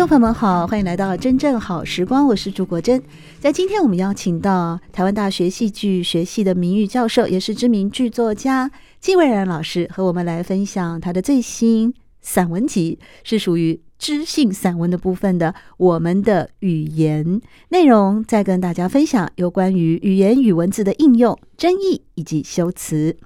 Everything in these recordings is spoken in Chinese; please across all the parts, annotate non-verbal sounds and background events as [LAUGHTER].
众朋友们好，欢迎来到真正好时光，我是朱国珍。在今天，我们邀请到台湾大学戏剧学系的名誉教授，也是知名剧作家纪蔚然老师，和我们来分享他的最新散文集，是属于知性散文的部分的《我们的语言》内容，再跟大家分享有关于语言与文字的应用、争议以及修辞。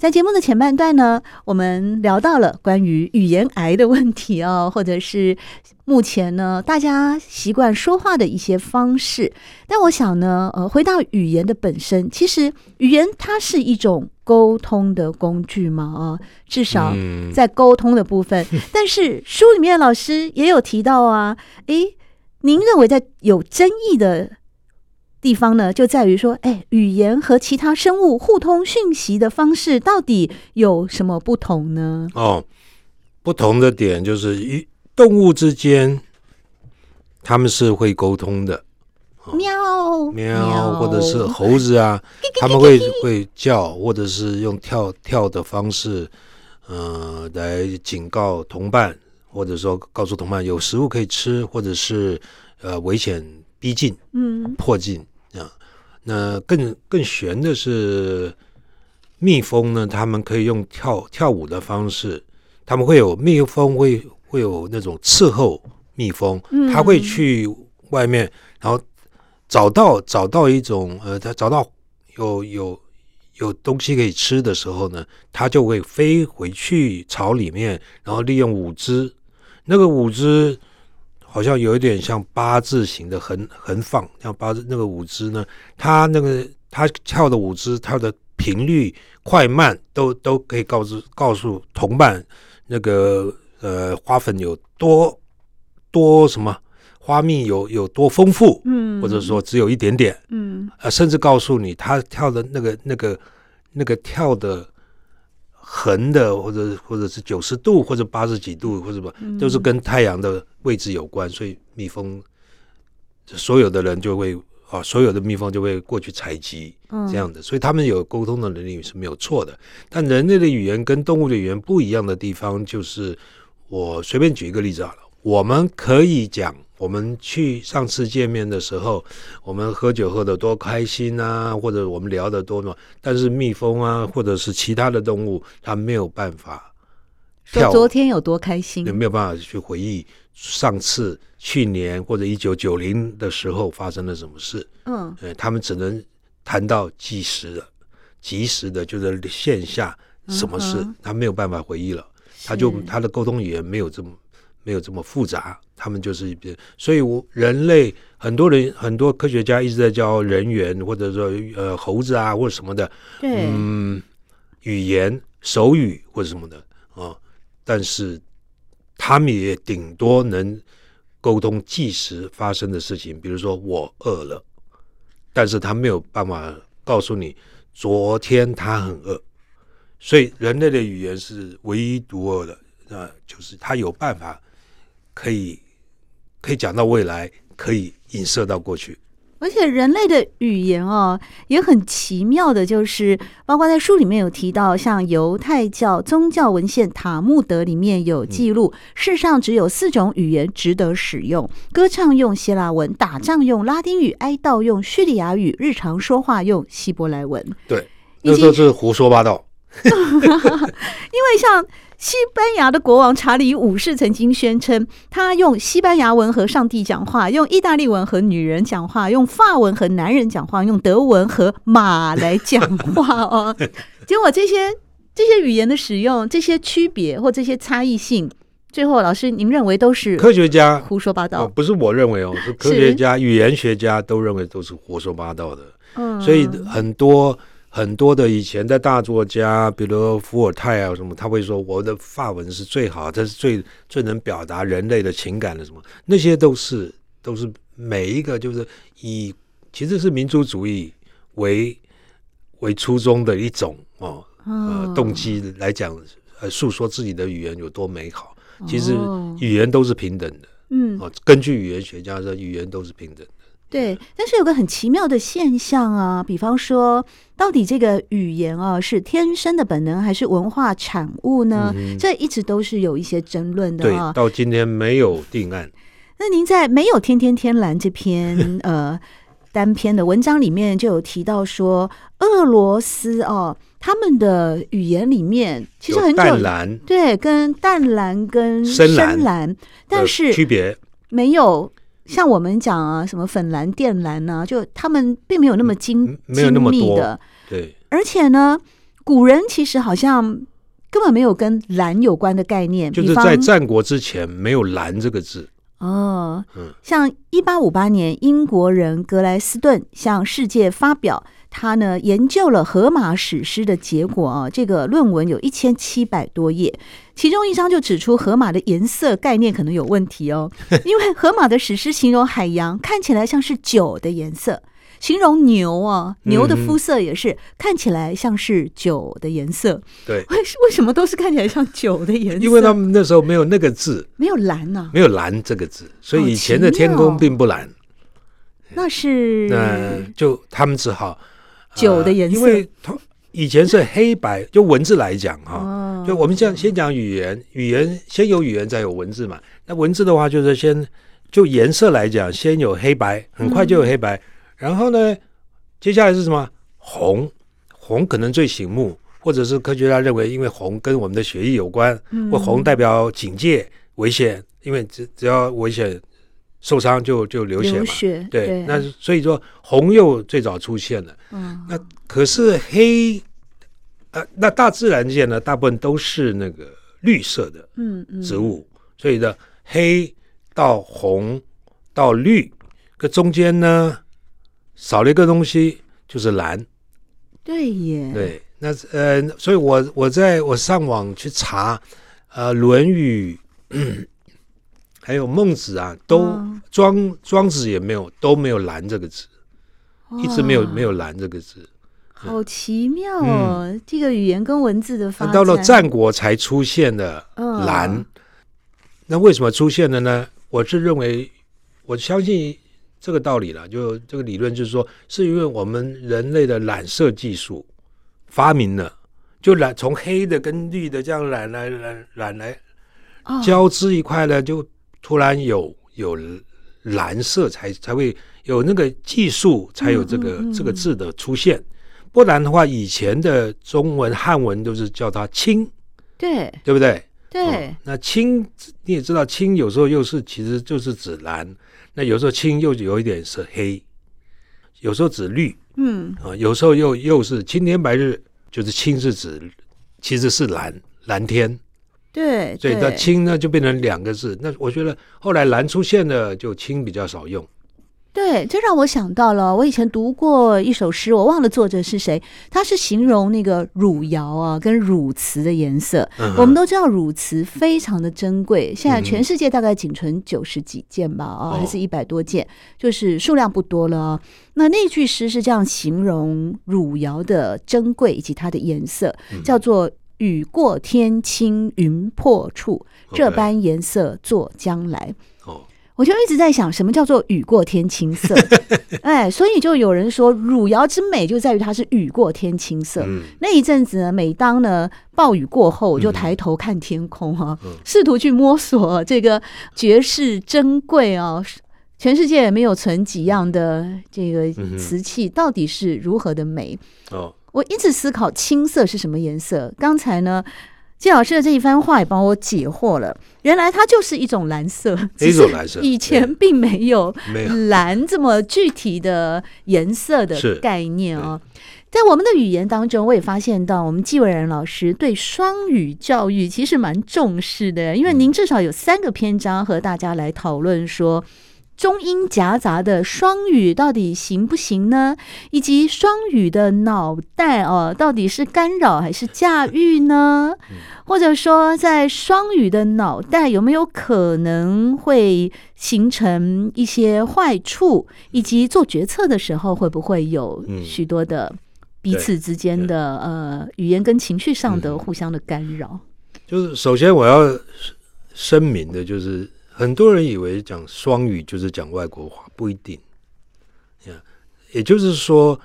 在节目的前半段呢，我们聊到了关于语言癌的问题哦，或者是目前呢大家习惯说话的一些方式。但我想呢，呃，回到语言的本身，其实语言它是一种沟通的工具嘛，啊，至少在沟通的部分。嗯、[LAUGHS] 但是书里面老师也有提到啊，诶，您认为在有争议的地方呢，就在于说，哎，语言和其他生物互通讯息的方式到底有什么不同呢？哦，不同的点就是，一动物之间，他们是会沟通的，哦、喵喵，或者是猴子啊，他们会会叫，或者是用跳跳的方式，呃，来警告同伴，或者说告诉同伴有食物可以吃，或者是呃危险逼近，嗯，迫近。那更更悬的是，蜜蜂呢，他们可以用跳跳舞的方式，他们会有蜜蜂会会有那种伺候蜜蜂，它会去外面，然后找到找到一种呃，它找到有有有东西可以吃的时候呢，它就会飞回去巢里面，然后利用舞姿，那个舞姿。好像有一点像八字形的横横放，像八字那个舞姿呢，他那个他跳的舞姿，它的频率快慢都都可以告知告诉同伴，那个呃花粉有多多什么花蜜有有多丰富，嗯，或者说只有一点点，嗯，呃，甚至告诉你他跳的那个那个那个跳的。横的，或者或者是九十度，或者八十几度，或者什么，都是跟太阳的位置有关。所以蜜蜂，所有的人就会啊，所有的蜜蜂就会过去采集这样的。所以他们有沟通的能力是没有错的。但人类的语言跟动物的语言不一样的地方，就是我随便举一个例子好了，我们可以讲。我们去上次见面的时候，我们喝酒喝得多开心啊，或者我们聊得多么，但是蜜蜂啊，或者是其他的动物，它没有办法说昨天有多开心，也没有办法去回忆上次、去年或者一九九零的时候发生了什么事。嗯，他们只能谈到即时的、即时的，就是线下什么事，他没有办法回忆了，他就他的沟通语言没有这么。没有这么复杂，他们就是一边，所以我人类很多人很多科学家一直在教人猿或者说呃猴子啊或者什么的，嗯，语言手语或者什么的啊、哦，但是他们也顶多能沟通即时发生的事情，比如说我饿了，但是他没有办法告诉你昨天他很饿，所以人类的语言是唯一独二的啊，就是他有办法。可以，可以讲到未来，可以影射到过去。而且人类的语言哦，也很奇妙的，就是包括在书里面有提到，像犹太教宗教文献《塔木德》里面有记录，世上只有四种语言值得使用：歌唱用希腊文，打仗用拉丁语，哀悼用叙利亚语，日常说话用希伯来文。对，那都是胡说八道。[LAUGHS] 因为像。西班牙的国王查理五世曾经宣称，他用西班牙文和上帝讲话，用意大利文和女人讲话，用法文和男人讲话，用德文和马来讲话哦。[LAUGHS] 结果这些这些语言的使用，这些区别或这些差异性，最后老师您认为都是科学家胡说八道？不是我认为哦，是科学家、语言学家都认为都是胡说八道的。嗯，所以很多很多的以前的大作家，比如伏尔泰啊什么，他会说我的法文是最好，这是最最能表达人类的情感的什么，那些都是都是每一个就是以其实是民族主义为为初衷的一种哦呃动机来讲，呃诉说自己的语言有多美好。其实语言都是平等的，嗯，哦，根据语言学家说，语言都是平等的。对，但是有个很奇妙的现象啊，比方说，到底这个语言啊是天生的本能还是文化产物呢？嗯、这一直都是有一些争论的啊。对，到今天没有定案。[LAUGHS] 那您在《没有天天天蓝》这篇呃单篇的文章里面就有提到说，俄罗斯哦、啊，他们的语言里面其实很久淡蓝，对，跟淡蓝跟深蓝，但是区别没有。像我们讲啊，什么粉蓝、靛蓝呢、啊？就他们并没有那么精、嗯、没有那么精密的。对，而且呢，古人其实好像根本没有跟蓝有关的概念。就是在战国之前没有“蓝”这个字。哦，嗯，像一八五八年，英国人格莱斯顿向世界发表。他呢研究了荷马史诗的结果啊，这个论文有一千七百多页，其中一章就指出荷马的颜色概念可能有问题哦，[LAUGHS] 因为荷马的史诗形容海洋看起来像是酒的颜色，形容牛啊牛的肤色也是看起来像是酒的颜色。对，[LAUGHS] 为为什么都是看起来像酒的颜色？因为他们那时候没有那个字，没有蓝呢，没有蓝这个字，所以以前的天空并不蓝。那是那就他们只好。酒的颜色，因为它以前是黑白，就文字来讲哈，就我们这样先讲语言，语言先有语言再有文字嘛。那文字的话，就是先就颜色来讲，先有黑白，很快就有黑白，然后呢，接下来是什么？红，红可能最醒目，或者是科学家认为，因为红跟我们的血液有关，或红代表警戒、危险，因为只只要危险。受伤就就流血嘛，血对，对，那所以说红又最早出现了，嗯，那可是黑，呃，那大自然界呢，大部分都是那个绿色的，嗯嗯，植物，所以呢黑到红到绿，这中间呢少了一个东西，就是蓝，对耶，对，那呃，所以我我在我上网去查，呃，《论语》。还有孟子啊，都庄庄子也没有都没有蓝这个字，一直没有没有蓝这个字，好奇妙哦！嗯、这个语言跟文字的发展，到了战国才出现的蓝，嗯、那为什么出现的呢？我是认为，我相信这个道理了。就这个理论就是说，是因为我们人类的染色技术发明了，就染从黑的跟绿的这样染来染染来交织一块呢，就。突然有有蓝色才才会有那个技术，才有这个、嗯嗯嗯、这个字的出现。不然的话，以前的中文汉文都是叫它青，对对不对？对、哦。那青你也知道，青有时候又是其实就是指蓝，那有时候青又有一点是黑，有时候指绿，嗯啊、哦，有时候又又是青天白日，就是青是指其实是蓝蓝天。对，所以那青呢就变成两个字。那我觉得后来蓝出现了，就青比较少用。对，这让我想到了，我以前读过一首诗，我忘了作者是谁。他是形容那个汝窑啊，跟汝瓷的颜色。嗯、我们都知道汝瓷非常的珍贵，现在全世界大概仅存九十几件吧，啊、还是一百多件，就是数量不多了。那那句诗是这样形容汝窑的珍贵以及它的颜色，嗯、叫做。雨过天青云破处，这般颜色作将来。哦，我就一直在想，什么叫做雨过天青色？[LAUGHS] 哎，所以就有人说，汝窑之美就在于它是雨过天青色。嗯、那一阵子呢，每当呢暴雨过后，我就抬头看天空哈、啊，嗯、试图去摸索这个绝世珍贵啊，全世界也没有存几样的这个瓷器，到底是如何的美？哦。我一直思考青色是什么颜色。刚才呢，季老师的这一番话也帮我解惑了。原来它就是一种蓝色，[LAUGHS] 一种蓝色。以前并没有蓝这么具体的颜色的概念哦。在我们的语言当中，我也发现到，我们纪伟然老师对双语教育其实蛮重视的，因为您至少有三个篇章和大家来讨论说。中英夹杂的双语到底行不行呢？以及双语的脑袋哦，到底是干扰还是驾驭呢？或者说，在双语的脑袋有没有可能会形成一些坏处？以及做决策的时候会不会有许多的彼此之间的呃语言跟情绪上的互相的干扰？就是首先我要声明的就是。很多人以为讲双语就是讲外国话，不一定。也就是说，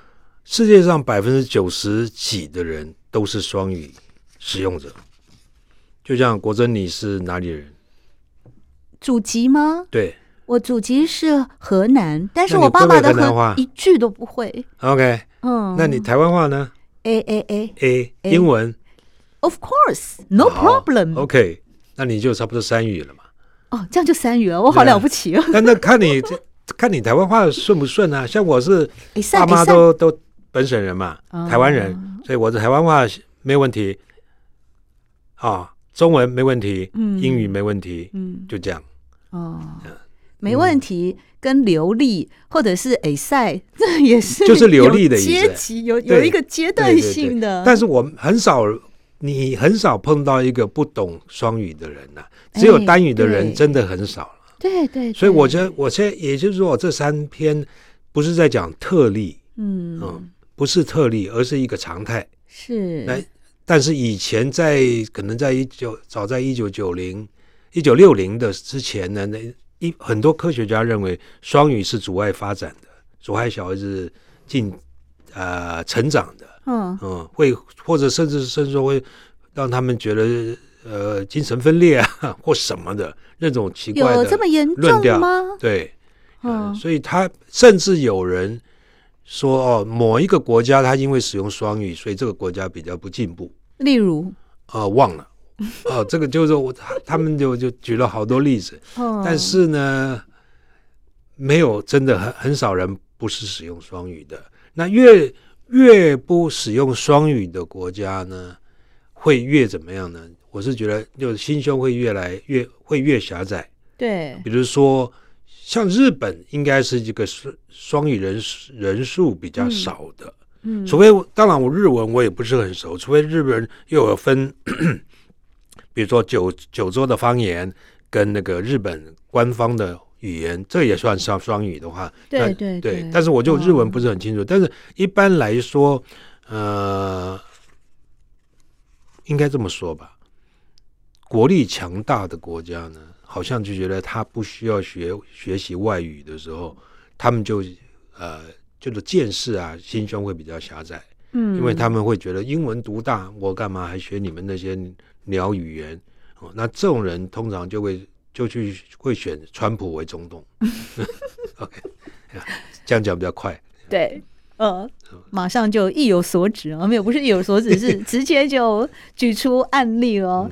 世界上百分之九十几的人都是双语使用者。就像国珍，你是哪里人？祖籍吗？对，我祖籍是河南，但是我爸爸的河南话一句都不会。OK，嗯，那你台湾话呢？A A A A，英文？Of course, no problem。OK，那你就差不多三语了嘛。哦，这样就三语了，我好了不起哦。但那看你看你台湾话顺不顺啊？[LAUGHS] 像我是爸妈都都本省人嘛，台湾人，所以我的台湾话没问题。啊，中文没问题，英语没问题，嗯，就这样。哦，没问题，跟流利或者是哎塞，这也是就是流利的阶级，有有一个阶段性的。但是我很少，你很少碰到一个不懂双语的人呐。只有单语的人真的很少了，对对，所以我觉得我现在也就是说，我这三篇不是在讲特例，嗯嗯，不是特例，而是一个常态。是，那但是以前在可能在一九早在一九九零一九六零的之前呢，那一很多科学家认为双语是阻碍发展的，阻碍小孩子进呃成长的，嗯嗯，会或者甚至甚至说会让他们觉得。呃，精神分裂啊，或什么的那种奇怪的论调，有这么严重吗？对，嗯、呃，所以他甚至有人说，哦，某一个国家他因为使用双语，所以这个国家比较不进步。例如，呃，忘了，哦、呃，这个就是我他们就就举了好多例子，嗯、但是呢，没有真的很很少人不是使用双语的。那越越不使用双语的国家呢，会越怎么样呢？我是觉得，就是心胸会越来越会越狭窄。对，比如说像日本，应该是这个双双语人人数比较少的。嗯，除非当然我日文我也不是很熟，除非日本人又有分，[COUGHS] 比如说九九州的方言跟那个日本官方的语言，这也算双双语的话。对对。但是我就日文不是很清楚，哦、但是一般来说，呃，应该这么说吧。国力强大的国家呢，好像就觉得他不需要学学习外语的时候，他们就呃，就是见识啊，心胸会比较狭窄。嗯，因为他们会觉得英文独大，我干嘛还学你们那些鸟语言？哦，那这种人通常就会就去会选川普为总统。[LAUGHS] OK，这样讲比较快。对，呃，马上就意有所指啊，没有，不是意有所指，是直接就举出案例了。嗯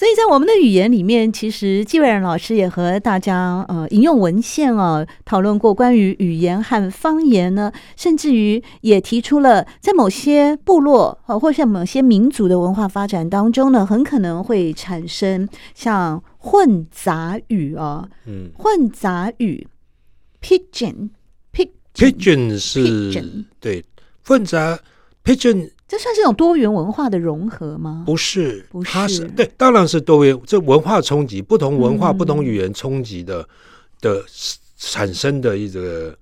所以在我们的语言里面，其实纪伟然老师也和大家呃引用文献啊，讨论过关于语言和方言呢，甚至于也提出了在某些部落啊，或者某些民族的文化发展当中呢，很可能会产生像混杂语啊，嗯，混杂语，pidgin，pidgin 是 pidgin 对混杂 pidgin。这算是一种多元文化的融合吗？不是，不是，它是对，当然是多元。这文化冲击，不同文化、嗯、不同语言冲击的的产生的一个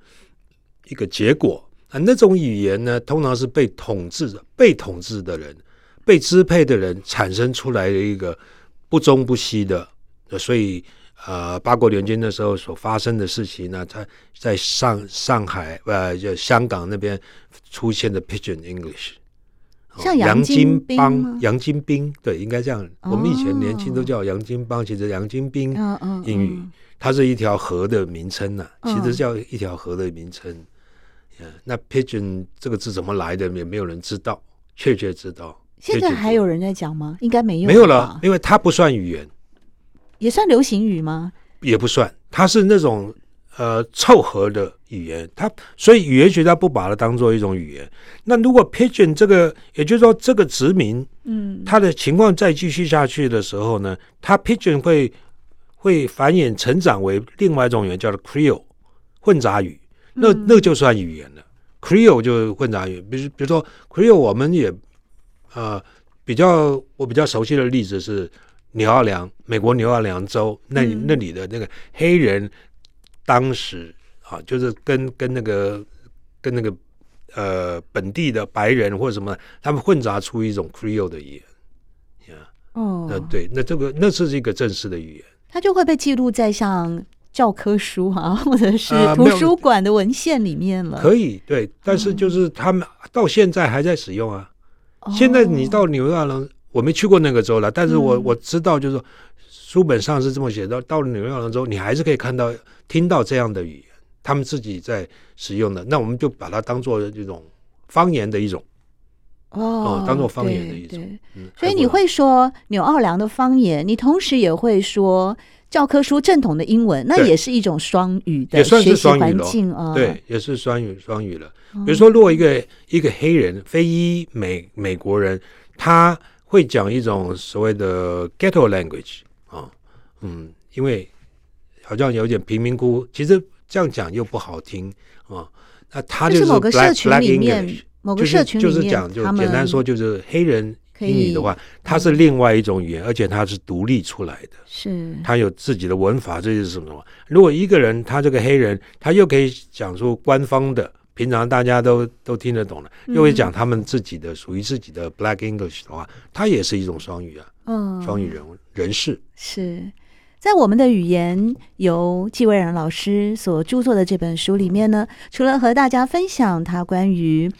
一个结果啊。那种语言呢，通常是被统治的、被统治的人、被支配的人产生出来的一个不忠不息的。所以，呃，八国联军的时候所发生的事情呢，它在上上海呃，就香港那边出现的 Pigeon English。像杨金帮、杨金兵，对，应该这样。哦、我们以前年轻都叫杨金帮，其实杨金兵，嗯嗯，英语，它是一条河的名称呐、啊，其实叫一条河的名称。嗯、那 pigeon 这个字怎么来的，也没有人知道，确切知道。现在还有人在讲吗？应该没有，没有了，因为它不算语言，也算流行语吗？也不算，它是那种。呃，凑合的语言，它所以语言学家不把它当做一种语言。那如果 Pigeon 这个，也就是说这个殖民，嗯，它的情况再继续下去的时候呢，它 Pigeon 会会繁衍成长为另外一种语言，叫做 Creole 混杂语，那那就算语言了。Creole 就混杂语，比如比如说 Creole，我们也呃比较我比较熟悉的例子是纽奥良，美国纽奥良州那那里的那个黑人，当时啊就是跟跟那个跟那个呃本地的白人或者什么，他们混杂出一种 Creole 的语言。哦，那对，那这个那是一个正式的语言，它就会被记录在像教科书啊，[LAUGHS] 或者是图书馆的文献里面了。呃、可以，对，但是就是他们到现在还在使用啊。嗯、现在你到纽大了，我没去过那个州了，但是我、嗯、我知道，就是说书本上是这么写的。到了纽奥良州，你还是可以看到、听到这样的语言，他们自己在使用的。那我们就把它当做这种方言的一种。哦，当做方言的一种，嗯，所以你会说纽奥良的方言，你同时也会说教科书正统的英文，那也是一种双语的学习环境啊，对，也是双语双语了。比如说，如果一个一个黑人非裔美美国人，他会讲一种所谓的 ghetto language 啊，嗯，因为好像有点贫民窟，其实这样讲又不好听啊，那他就是某个社群里面。某个社群就是讲，就简单说，就是黑人英语的话，它是另外一种语言，而且它是独立出来的，是它有自己的文法，这是什么？如果一个人他这个黑人，他又可以讲出官方的，平常大家都都听得懂的，又会讲他们自己的属于自己的 Black English 的话，它也是一种双语啊，嗯，双语人人士是。在我们的语言由纪蔚然老师所著作的这本书里面呢，除了和大家分享他关于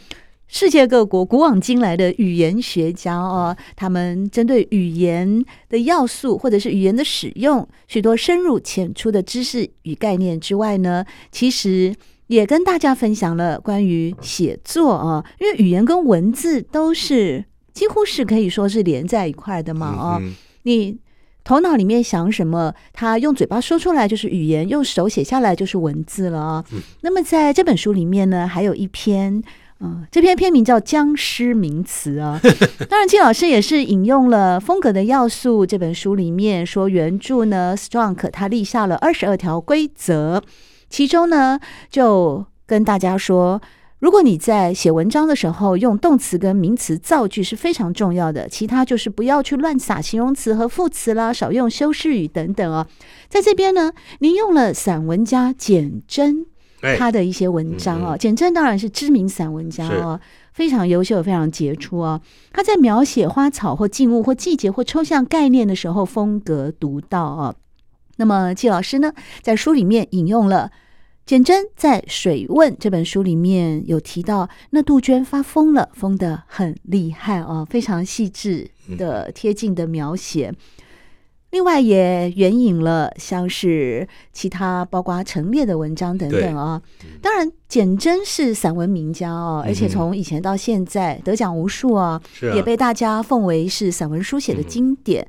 世界各国古往今来的语言学家哦，他们针对语言的要素或者是语言的使用，许多深入浅出的知识与概念之外呢，其实也跟大家分享了关于写作啊，因为语言跟文字都是几乎是可以说是连在一块的嘛啊，你头脑里面想什么，他用嘴巴说出来就是语言，用手写下来就是文字了啊。那么在这本书里面呢，还有一篇。嗯，这篇篇名叫《僵尸名词》啊。[LAUGHS] 当然，季老师也是引用了《风格的要素》这本书里面说，原著呢，Strunk 他立下了二十二条规则，其中呢就跟大家说，如果你在写文章的时候用动词跟名词造句是非常重要的，其他就是不要去乱撒形容词和副词啦，少用修饰语等等哦。在这边呢，您用了散文家简真。他的一些文章哦，简真当然是知名散文家哦，非常优秀，非常杰出哦。他在描写花草或静物或季节或抽象概念的时候，风格独到哦。那么季老师呢，在书里面引用了简真在《水问》这本书里面有提到，那杜鹃发疯了，疯得很厉害哦，非常细致的贴近的描写。另外也援引了像是其他包括陈列的文章等等啊、哦。当然，简真是散文名家哦，而且从以前到现在得奖无数啊，也被大家奉为是散文书写的经典。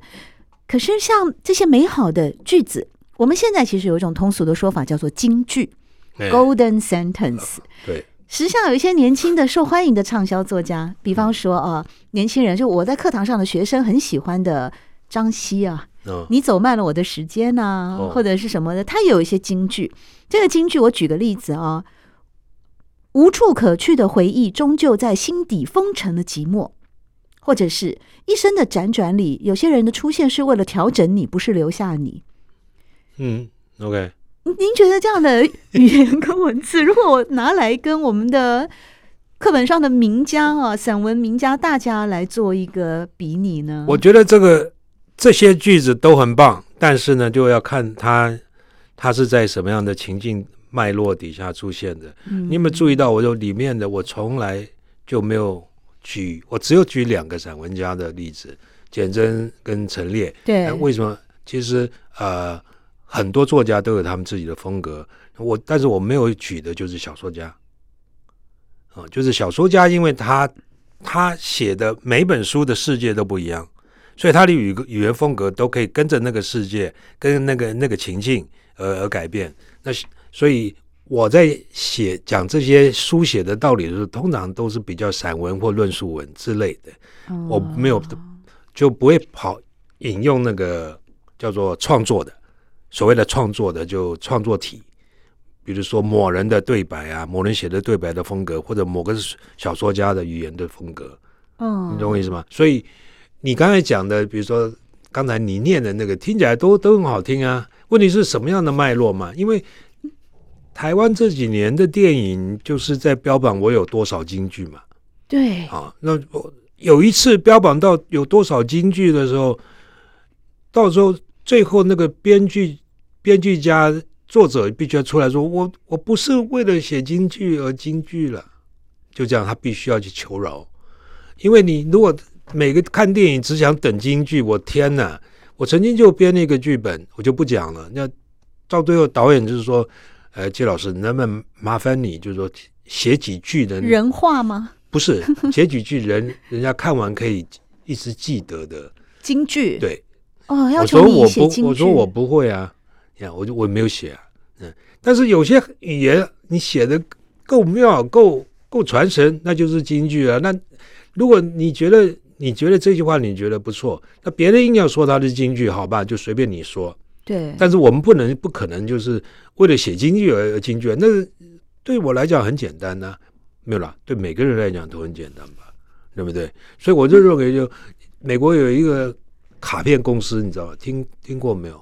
可是像这些美好的句子，我们现在其实有一种通俗的说法叫做金句 （Golden Sentence）。对，时下有一些年轻的受欢迎的畅销作家，比方说啊，年轻人就我在课堂上的学生很喜欢的张希啊。你走慢了我的时间呐、啊，或者是什么的，他有一些金句。这个金句我举个例子啊，无处可去的回忆，终究在心底封尘了寂寞。或者是一生的辗转里，有些人的出现是为了调整你，不是留下你。嗯，OK。您觉得这样的语言跟文字，如果我拿来跟我们的课本上的名家啊、[LAUGHS] 散文名家大家来做一个比拟呢？我觉得这个。这些句子都很棒，但是呢，就要看它，它是在什么样的情境脉络底下出现的。嗯、你有没有注意到，我就里面的我从来就没有举，我只有举两个散文家的例子，简真跟陈列。对，为什么？其实呃，很多作家都有他们自己的风格，我但是我没有举的就是小说家，啊、呃，就是小说家，因为他他写的每本书的世界都不一样。所以他的语语言风格都可以跟着那个世界，跟那个那个情境而而改变。那所以我在写讲这些书写的道理的时候，通常都是比较散文或论述文之类的。我没有就不会跑引用那个叫做创作的所谓的创作的就创作体，比如说某人的对白啊，某人写的对白的风格，或者某个小说家的语言的风格。嗯，你懂我意思吗？所以你刚才讲的，比如说刚才你念的那个，听起来都都很好听啊。问题是什么样的脉络嘛？因为台湾这几年的电影就是在标榜我有多少京剧嘛。对。啊，那我有一次标榜到有多少京剧的时候，到时候最后那个编剧、编剧家、作者必须要出来说：“我我不是为了写京剧而京剧了。”就这样，他必须要去求饶。因为你如果每个看电影只想等京剧，我天哪！我曾经就编了一个剧本，我就不讲了。那到最后导演就是说：“呃，季老师，能不能麻烦你，就是说写几句的人话吗？不是，写几句人 [LAUGHS] 人家看完可以一直记得的京剧。对，哦，要求你写京剧。我说我不，我说我不会啊，呀，我就我没有写啊。嗯，但是有些语言你写的够妙，够够传神，那就是京剧啊。那如果你觉得你觉得这句话你觉得不错，那别人硬要说它是京剧，好吧，就随便你说。对。但是我们不能不可能就是为了写京剧而京剧，那对我来讲很简单呢、啊，没有啦，对每个人来讲都很简单吧，对不对？所以我就认为，就美国有一个卡片公司，你知道吗？听听过没有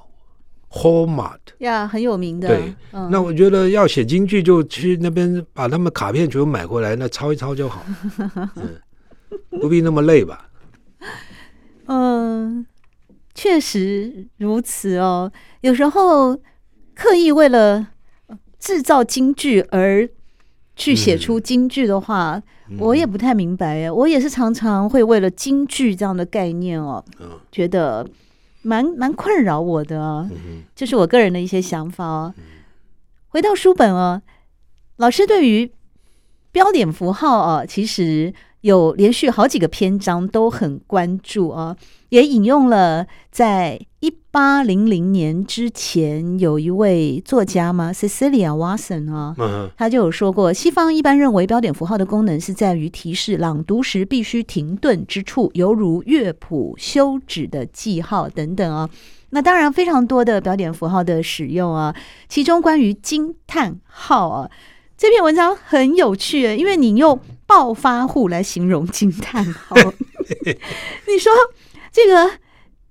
？Hallmark 呀，很有名的。对，嗯、那我觉得要写京剧，就去那边把他们卡片全部买回来，那抄一抄就好。[LAUGHS] 嗯不必那么累吧？嗯，确实如此哦。有时候刻意为了制造京剧而去写出京剧的话，嗯、我也不太明白。哎，我也是常常会为了京剧这样的概念哦，嗯、觉得蛮蛮困扰我的哦。这、就是我个人的一些想法哦。回到书本哦，老师对于标点符号哦，其实。有连续好几个篇章都很关注啊，也引用了在一八零零年之前有一位作家嘛，Cecilia Watson 啊，他就有说过，西方一般认为标点符号的功能是在于提示朗读时必须停顿之处，犹如乐谱休止的记号等等啊。那当然非常多的标点符号的使用啊，其中关于惊叹号啊。这篇文章很有趣，因为你用暴发户来形容惊叹号，[LAUGHS] 你说这个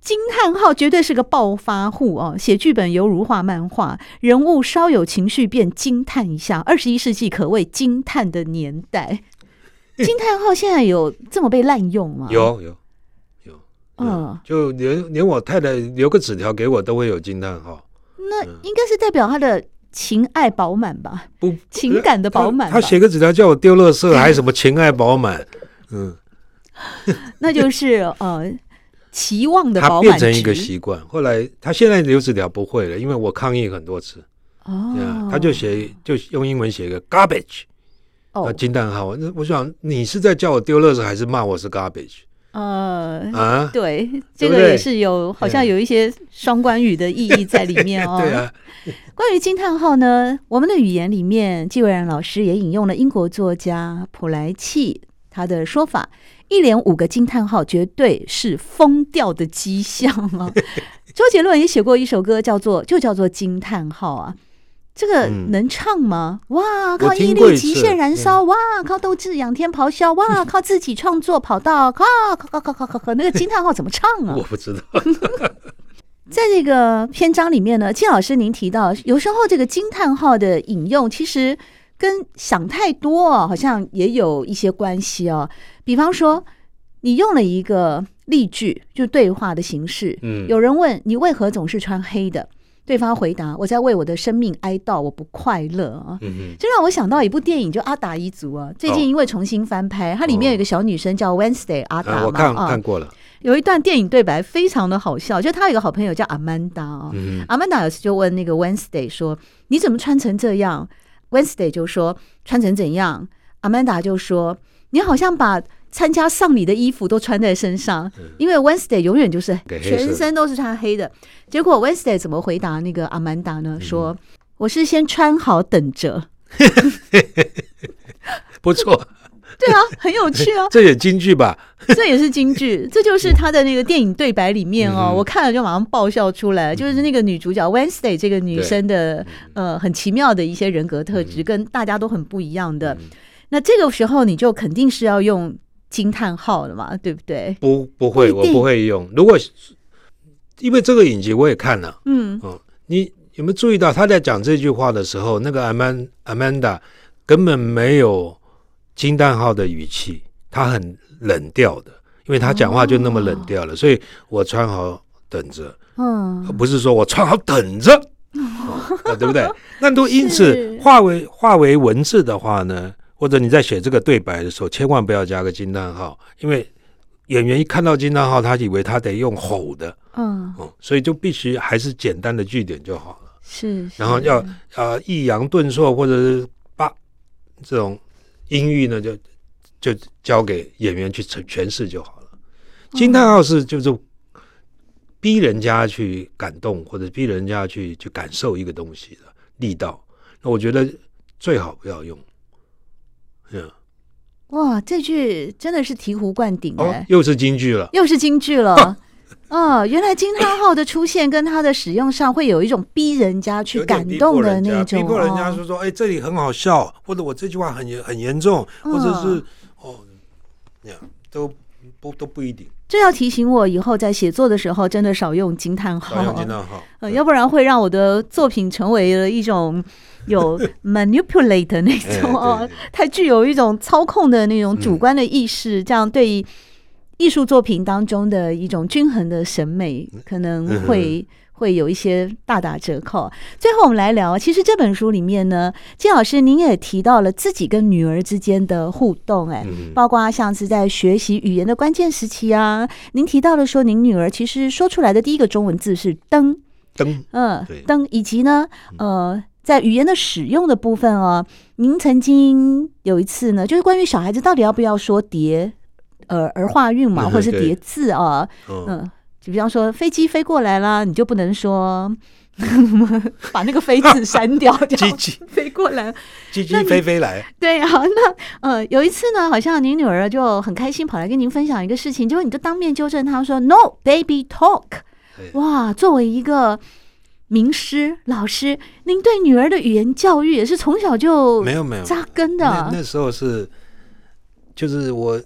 惊叹号绝对是个暴发户哦，写剧本犹如画漫画，人物稍有情绪便惊叹一下。二十一世纪可谓惊叹的年代，[LAUGHS] 惊叹号现在有这么被滥用吗？有有有，嗯，就连连我太太留个纸条给我都会有惊叹号，那应该是代表他的。情爱饱满吧，不情感的饱满。他写个纸条叫我丢垃圾，还什么情爱饱满？嗯，[LAUGHS] 那就是呃期望的饱满。他变成一个习惯，后来他现在留纸条不会了，因为我抗议很多次。哦，他就写就用英文写一个 garbage，哦，惊叹号。那我想你是在叫我丢垃圾，还是骂我是 garbage？呃啊，对，这个也是有好像有一些双关语的意义在里面哦。[LAUGHS] 对啊，关于惊叹号呢，我们的语言里面，纪伟然老师也引用了英国作家普莱契他的说法：一连五个惊叹号绝对是疯掉的迹象啊。周杰伦也写过一首歌，叫做就叫做惊叹号啊。这个能唱吗？嗯、哇，靠毅力极限燃烧！哇，靠斗志仰天咆哮！哇，[LAUGHS] 靠自己创作跑道！靠靠靠靠靠靠！那个惊叹号怎么唱啊？[LAUGHS] 我不知道。[LAUGHS] 在这个篇章里面呢，金老师您提到，有时候这个惊叹号的引用，其实跟想太多好像也有一些关系哦。比方说，你用了一个例句，就对话的形式。嗯，有人问你为何总是穿黑的？对方回答：“我在为我的生命哀悼，我不快乐啊。嗯哼”这让我想到一部电影，就《阿达一族》啊。最近因为重新翻拍，哦、它里面有一个小女生叫 Wednesday 阿达嘛，我看看过了。有一段电影对白非常的好笑，就他有一个好朋友叫阿曼达啊。阿曼达有时就问那个 Wednesday 说：“你怎么穿成这样？”Wednesday 就说：“穿成怎样？”阿曼达就说：“你好像把。”参加丧礼的衣服都穿在身上，因为 Wednesday 永远就是全身都是穿黑的。结果 Wednesday 怎么回答那个阿曼达呢？说：“我是先穿好等着。[LAUGHS] ”不错，对啊，很有趣啊。[LAUGHS] 这也京剧吧？[LAUGHS] 这也是京剧，这就是他的那个电影对白里面哦，嗯、我看了就马上爆笑出来，嗯、就是那个女主角 Wednesday 这个女生的呃很奇妙的一些人格特质，嗯、跟大家都很不一样的。嗯、那这个时候你就肯定是要用惊叹号了嘛，对不对？不，不会，我不会用。如果因为这个影集我也看了，嗯，哦，你有没有注意到他在讲这句话的时候，那个阿曼阿曼达根本没有惊叹号的语气，他很冷调的，因为他讲话就那么冷调了，哦、所以我穿好等着，嗯，不是说我穿好等着，[LAUGHS] 哦、对不对？那都因此化为化为文字的话呢，或者你在写这个对白的时候，千万不要加个惊叹号，因为演员一看到惊叹号，他以为他得用吼的。嗯，所以就必须还是简单的句点就好了。是，然后要呃抑扬顿挫或者是把这种音域呢，就就交给演员去诠诠释就好了。惊叹号是就是逼人家去感动或者逼人家去去感受一个东西的力道。那我觉得最好不要用。嗯，哇，这句真的是醍醐灌顶哎，又是京剧了，又是京剧了。[LAUGHS] 哦，原来惊叹号的出现跟它的使用上会有一种逼人家去感动的那种，逼迫人家说说，哎，这里很好笑，或者我这句话很严很严重，或者是哦，那样都不都不一定。这要提醒我以后在写作的时候，真的少用惊叹号，少用惊叹号，呃，要不然会让我的作品成为了一种有 [LAUGHS] manipulate 那种哦，太具有一种操控的那种主观的意识，这样对。艺术作品当中的一种均衡的审美，可能会会有一些大打折扣。最后，我们来聊，其实这本书里面呢，金老师您也提到了自己跟女儿之间的互动，哎，包括像是在学习语言的关键时期啊，您提到了说，您女儿其实说出来的第一个中文字是“灯”，灯，嗯，灯，以及呢，呃，在语言的使用的部分哦，您曾经有一次呢，就是关于小孩子到底要不要说叠。呃，儿化韵嘛，或者是叠字啊，嗯，就比方说飞机飞过来啦，你就不能说 [LAUGHS] 把那个飞字删掉，[LAUGHS] 叫飞过来，飞飞来。对，啊，那呃，有一次呢，好像您女儿就很开心跑来跟您分享一个事情，结果你就当面纠正她说：“No, baby, talk。”哇，作为一个名师老师，您对女儿的语言教育也是从小就没有没有扎根的。那那时候是，就是我。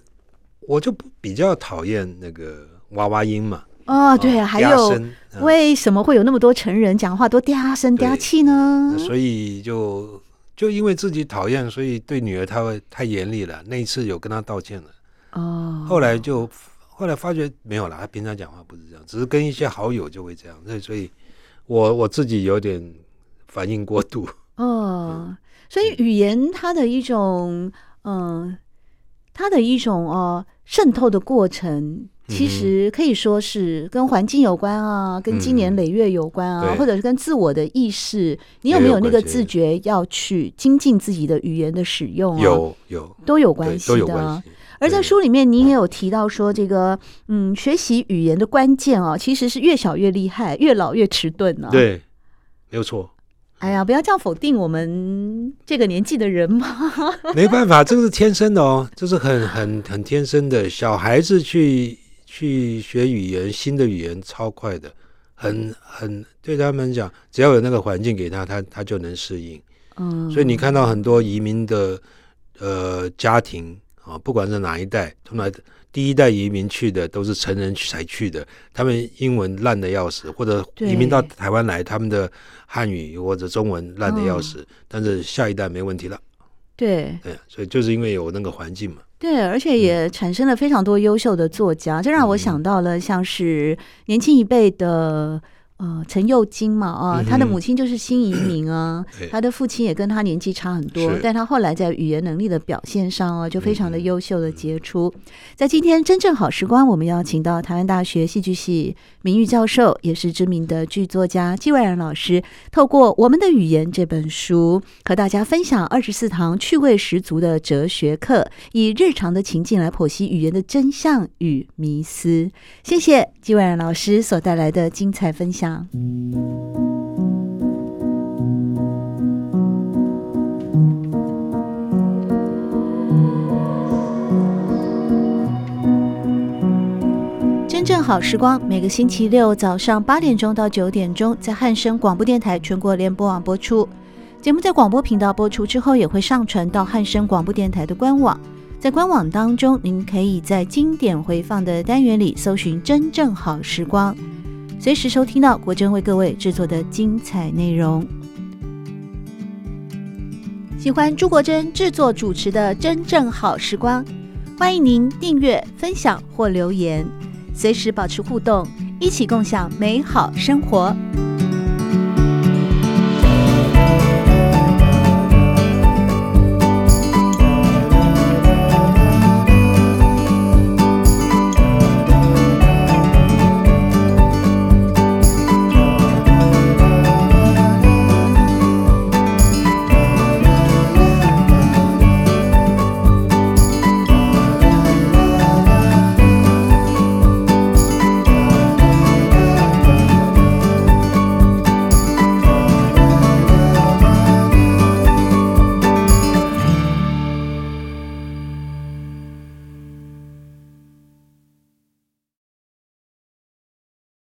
我就比较讨厌那个娃娃音嘛。哦，对啊，还有为什么会有那么多成人讲话都嗲声嗲气呢？所以就就因为自己讨厌，所以对女儿她会太严厉了。那一次有跟她道歉了。哦。后来就后来发觉没有了，她平常讲话不是这样，只是跟一些好友就会这样。所以，所以我我自己有点反应过度。[LAUGHS] 哦，所以语言它的一种嗯。它的一种哦渗透的过程，其实可以说是跟环境有关啊，跟经年累月有关啊，或者是跟自我的意识，你有没有那个自觉要去精进自己的语言的使用啊？有有都有关系的。而在书里面，您也有提到说，这个嗯，学习语言的关键哦，其实是越小越厉害，越老越迟钝呢。对，没有错。哎呀，不要这样否定我们这个年纪的人嘛！[LAUGHS] 没办法，这个是天生的哦，这是很很很天生的。小孩子去去学语言，新的语言超快的，很很对他们讲，只要有那个环境给他，他他就能适应。嗯，所以你看到很多移民的呃家庭啊，不管是哪一代，从来。第一代移民去的都是成人才去的，他们英文烂的要死，或者移民到台湾来，他们的汉语或者中文烂的要死，嗯、但是下一代没问题了。对对，所以就是因为有那个环境嘛。对，而且也产生了非常多优秀的作家，这、嗯、让我想到了像是年轻一辈的。呃，陈幼金嘛，啊，他的母亲就是新移民啊，[CLEARS THROAT] 嗯、他的父亲也跟他年纪差很多，但他后来在语言能力的表现上啊，就非常的优秀的杰出。嗯、在今天真正好时光，我们邀请到台湾大学戏剧系名誉教授，也是知名的剧作家季蔚然老师，透过《我们的语言》这本书，和大家分享二十四堂趣味十足的哲学课，以日常的情境来剖析语言的真相与迷思。谢谢季蔚然老师所带来的精彩分真正好时光每个星期六早上八点钟到九点钟在汉声广播电台全国联播网播出。节目在广播频道播出之后也会上传到汉声广播电台的官网。在官网当中您可以在经典回放的单元里搜寻真正好时光随时收听到国珍为各位制作的精彩内容。喜欢朱国珍制作主持的《真正好时光》，欢迎您订阅、分享或留言。随时保持互动，一起共享美好生活。